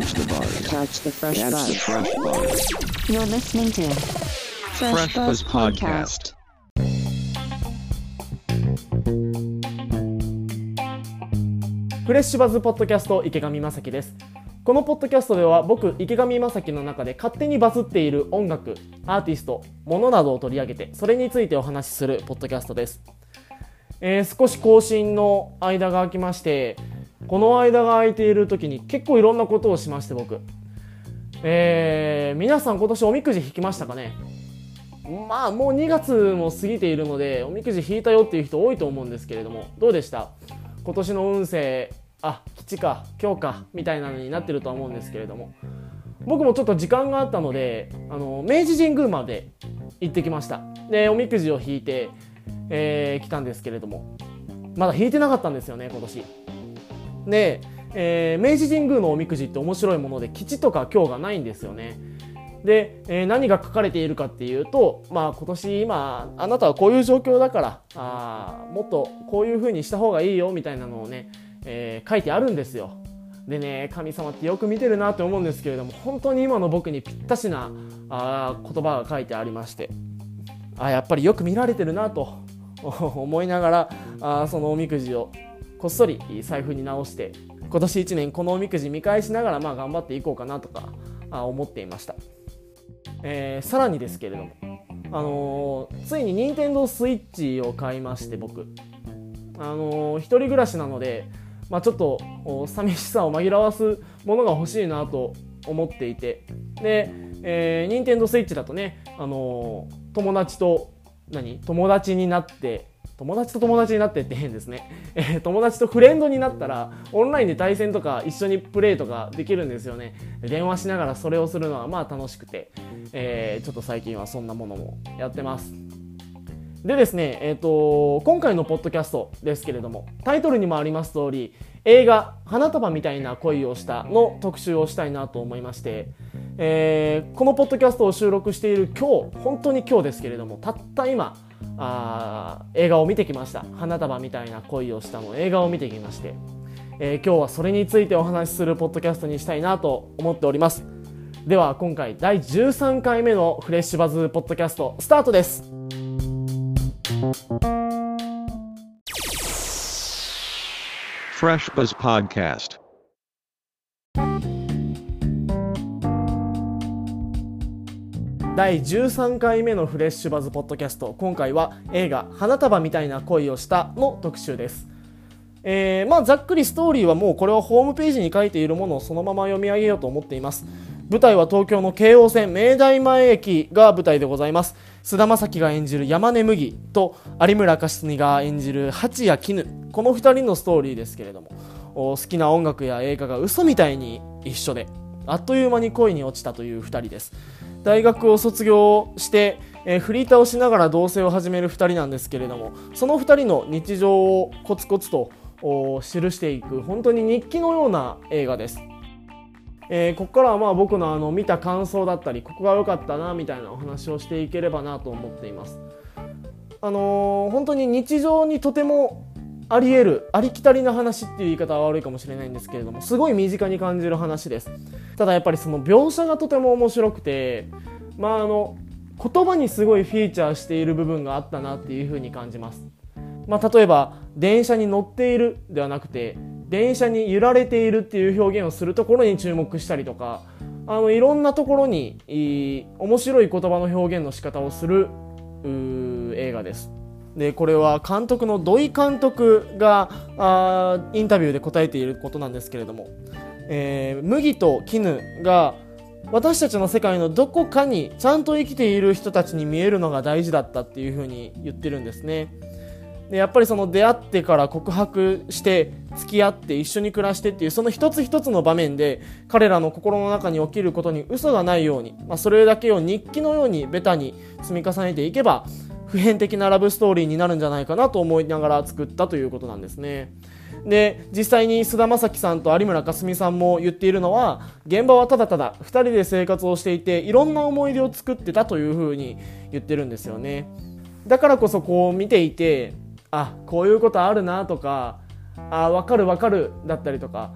Catch the buzz. Catch the fresh Catch the buzz. fresh buzz. You're listening to Fresh, Fresh Buzz Buzz Podcast. Podcast. フレッシュバズポッドキャスト池上正樹ですこのポッドキャストでは僕池上正樹の中で勝手にバズっている音楽アーティストものなどを取り上げてそれについてお話しするポッドキャストです、えー少し更新の間が空きましてこの間が空いている時に結構いろんなことをしまして僕。えー皆さん今年おみくじ引きましたかね？まあもう2月も過ぎているのでおみくじ引いたよっていう人多いと思うんですけれども。どうでした？今年の運勢あ吉か今日かみたいなのになってるとは思うんですけれども。僕もちょっと時間があったのであの明治神宮まで行ってきました。でおみくじを引いて、えー来たんですけれども。まだ引いてなかったんですよね今年。で、えー明治神宮のおみくじって面白いもので吉とか今日がないんですよね。で、えー何が書かれているかっていうと、まあ、今年今あなたはこういう状況だからあもっとこういう風にした方がいいよみたいなのをね、えー書いてあるんですよ。でね神様ってよく見てるなって思うんですけれども本当に今の僕にぴったしなあ言葉が書いてありまして。あやっぱりよく見られてるなと思いながらあそのおみくじをこっそり財布に直して今年1年このおみくじ見返しながらまあ頑張っていこうかなとか思っていました、えーさらにですけれども、あのーついに任天堂スイッチを買いまして僕、あのー一人暮らしなので、まあ、ちょっとお寂しさを紛らわすものが欲しいなと思っていてで、えー、任天堂スイッチだとね、あのー友達と何？友達になって友達と友達になってって変ですね、えー友達とフレンドになったらオンラインで対戦とか一緒にプレイとかできるんですよね。電話しながらそれをするのはまあ楽しくて、えーちょっと最近はそんなものもやってます。でですね、えー、と今回のポッドキャストですけれどもタイトルにもあります通り映画「花束みたいな恋をした」の特集をしたいなと思いまして、えーこのポッドキャストを収録している今日本当に今日ですけれどもたった今あ映画を見てきました「花束みたいな恋をした」の映画を見てきまして、えー今日はそれについてお話しするポッドキャストにしたいなと思っております。では今回第13回目のフレッシュバズポッドキャストスタートです。Fresh Buzz Podcast. 第13回目のフレッシュバズポッドキャスト。今回は映画「花束みたいな恋をした」の特集です。えーまあ、ざっくりストーリーはもうこれはホームページに書いているものをそのまま読み上げようと思っています。舞台は東京の京王線明大前駅が舞台でございます。菅田将暉が演じる山根麦と有村架純が演じる八谷絹。この2人のストーリーですけれども。好きな音楽や映画が嘘みたいに一緒であっという間に恋に落ちたという2人です。大学を卒業して、えーフリーターをしながら同棲を始める2人なんですけれどもその2人の日常をコツコツと記していく本当に日記のような映画です、えーここからはまあ僕のあの見た感想だったりここが良かったなみたいなお話をしていければなと思っています。あのー本当に日常にとてもあり得るありきたりな話っていう言い方は悪いかもしれないんですけれどもすごい身近に感じる話です。ただやっぱりその描写がとても面白くてまああの言葉にすごいフィーチャーしている部分があったなっていうふうに感じます。まあ、例えば電車に乗っているではなくて電車に揺られているっていう表現をするところに注目したりとかあのいろんなところにいい面白い言葉の表現の仕方をするう映画です。でこれは監督の土井監督があインタビューで答えていることなんですけれども、えー麦と絹が私たちの世界のどこかにちゃんと生きている人たちに見えるのが大事だったっていうふうに言ってるんですね。でやっぱりその出会ってから告白して付き合って一緒に暮らしてっていうその一つ一つの場面で彼らの心の中に起きることに嘘がないように、まあ、それだけを日記のようにベタに積み重ねていけば普遍的なラブストーリーになるんじゃないかなと思いながら作ったということなんですね。で実際に菅田将暉さんと有村架純さんも言っているのは現場はただただ2人で生活をしていていろんな思い出を作ってたというふうに言ってるんですよねだからこそこう見ていてあこういうことあるなとかあ分かる分かるだったりとか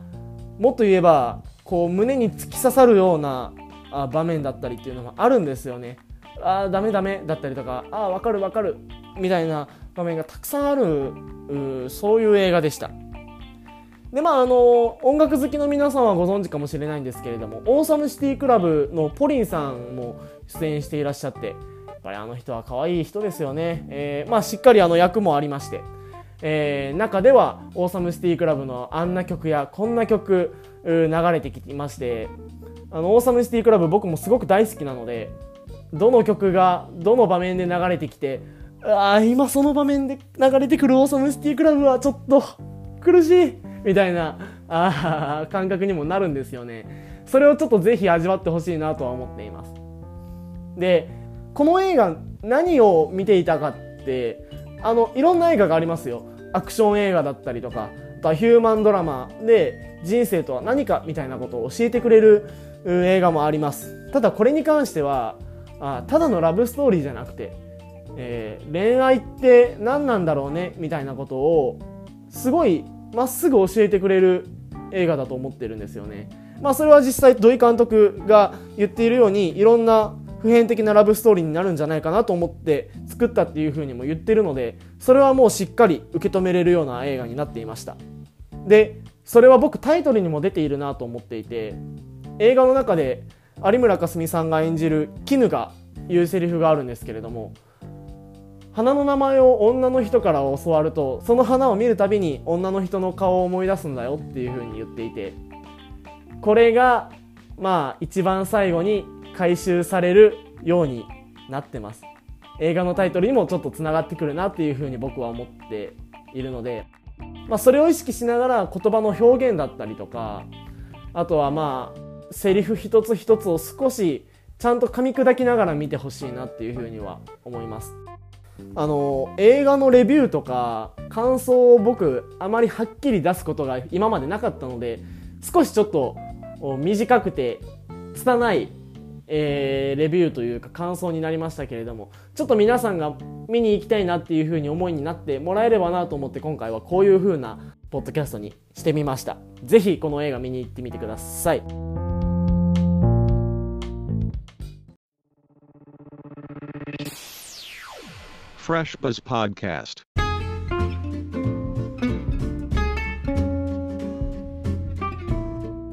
もっと言えばこう胸に突き刺さるようなあ場面だったりっていうのがあるんですよね。あーダメダメだったりとかあーわかるわかるみたいな場面がたくさんあるそういう映画でした。でまああの音楽好きの皆さんはご存知かもしれないんですけれどもオーサムシティクラブのポリンさんも出演していらっしゃってやっぱりあの人は可愛い人ですよね、えーまあ、しっかりあの役もありまして、えー中ではオーサムシティクラブのあんな曲やこんな曲流れてきましてあのオーサムシティクラブ僕もすごく大好きなのでどの曲がどの場面で流れてきてあー今その場面で流れてくるオーサムシティクラブはちょっと苦しいみたいなあ感覚にもなるんですよね。それをちょっとぜひ味わってほしいなとは思っています。でこの映画何を見ていたかってあのいろんな映画がありますよ。アクション映画だったりとかあとはヒューマンドラマで人生とは何かみたいなことを教えてくれる映画もあります。ただこれに関してはあただのラブストーリーじゃなくて、えー恋愛って何なんだろうねみたいなことをすごいまっすぐ教えてくれる映画だと思ってるんですよね。まあそれは実際土井監督が言っているようにいろんな普遍的なラブストーリーになるんじゃないかなと思って作ったっていうふうにも言ってるのでそれはもうしっかり受け止めれるような映画になっていましたでそれは僕タイトルにも出ているなと思っていて映画の中で有村架純さんが演じる絹が言うセリフがあるんですけれども花の名前を女の人から教わるとその花を見るたびに女の人の顔を思い出すんだよっていうふうに言っていてこれがまあ一番最後に回収されるようになってます。映画のタイトルにもちょっとつながってくるなっていうふうに僕は思っているので、まあ、それを意識しながら言葉の表現だったりとかあとはまあセリフ一つ一つを少しちゃんと噛み砕きながら見てほしいなっていうふうには思います。あの映画のレビューとか感想を僕あまりはっきり出すことが今までなかったので少しちょっと短くて拙い、えーレビューというか感想になりましたけれどもちょっと皆さんが見に行きたいなっていう風に思いになってもらえればなと思って今回はこういう風なポッドキャストにしてみました。ぜひこの映画見に行ってみてください。Fresh Buzz Podcast.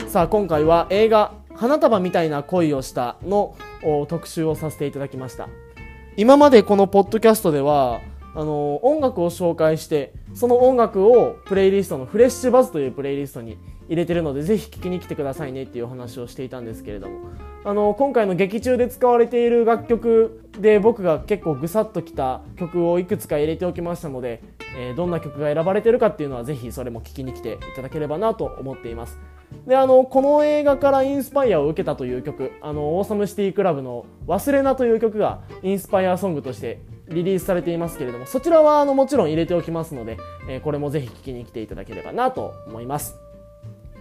さあ今回は映画「花束みたいな恋をしたの」特集をさせていただきました今までこのポッドキャストではあの音楽を紹介してその音楽をプレイリストのフレッシュバズというプレイリストに入れてるのでぜひ聴きに来てくださいねっていうお話をしていたんですけれども。あの今回の劇中で使われている楽曲で僕が結構ぐさっときた曲をいくつか入れておきましたので、えーどんな曲が選ばれてるかっていうのはぜひそれも聞きに来ていただければなと思っています。であのこの映画からインスパイアを受けたという曲あのオーサムシティクラブの「忘れな」という曲がインスパイアソングとしてリリースされていますけれどもそちらはあのもちろん入れておきますので、えーこれもぜひ聴きに来ていただければなと思います。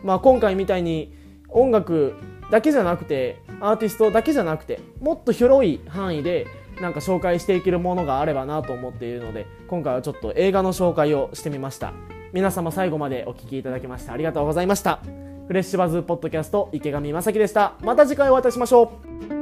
まあ、今回みたいに音楽だけじゃなくてアーティストだけじゃなくてもっと広い範囲でなんか紹介していけるものがあればなと思っているので今回はちょっと映画の紹介をしてみました。皆様最後までお聴きいただきましてありがとうございました。フレッシュバズポッドキャスト池上正樹でした。また次回お会いいたしましょう。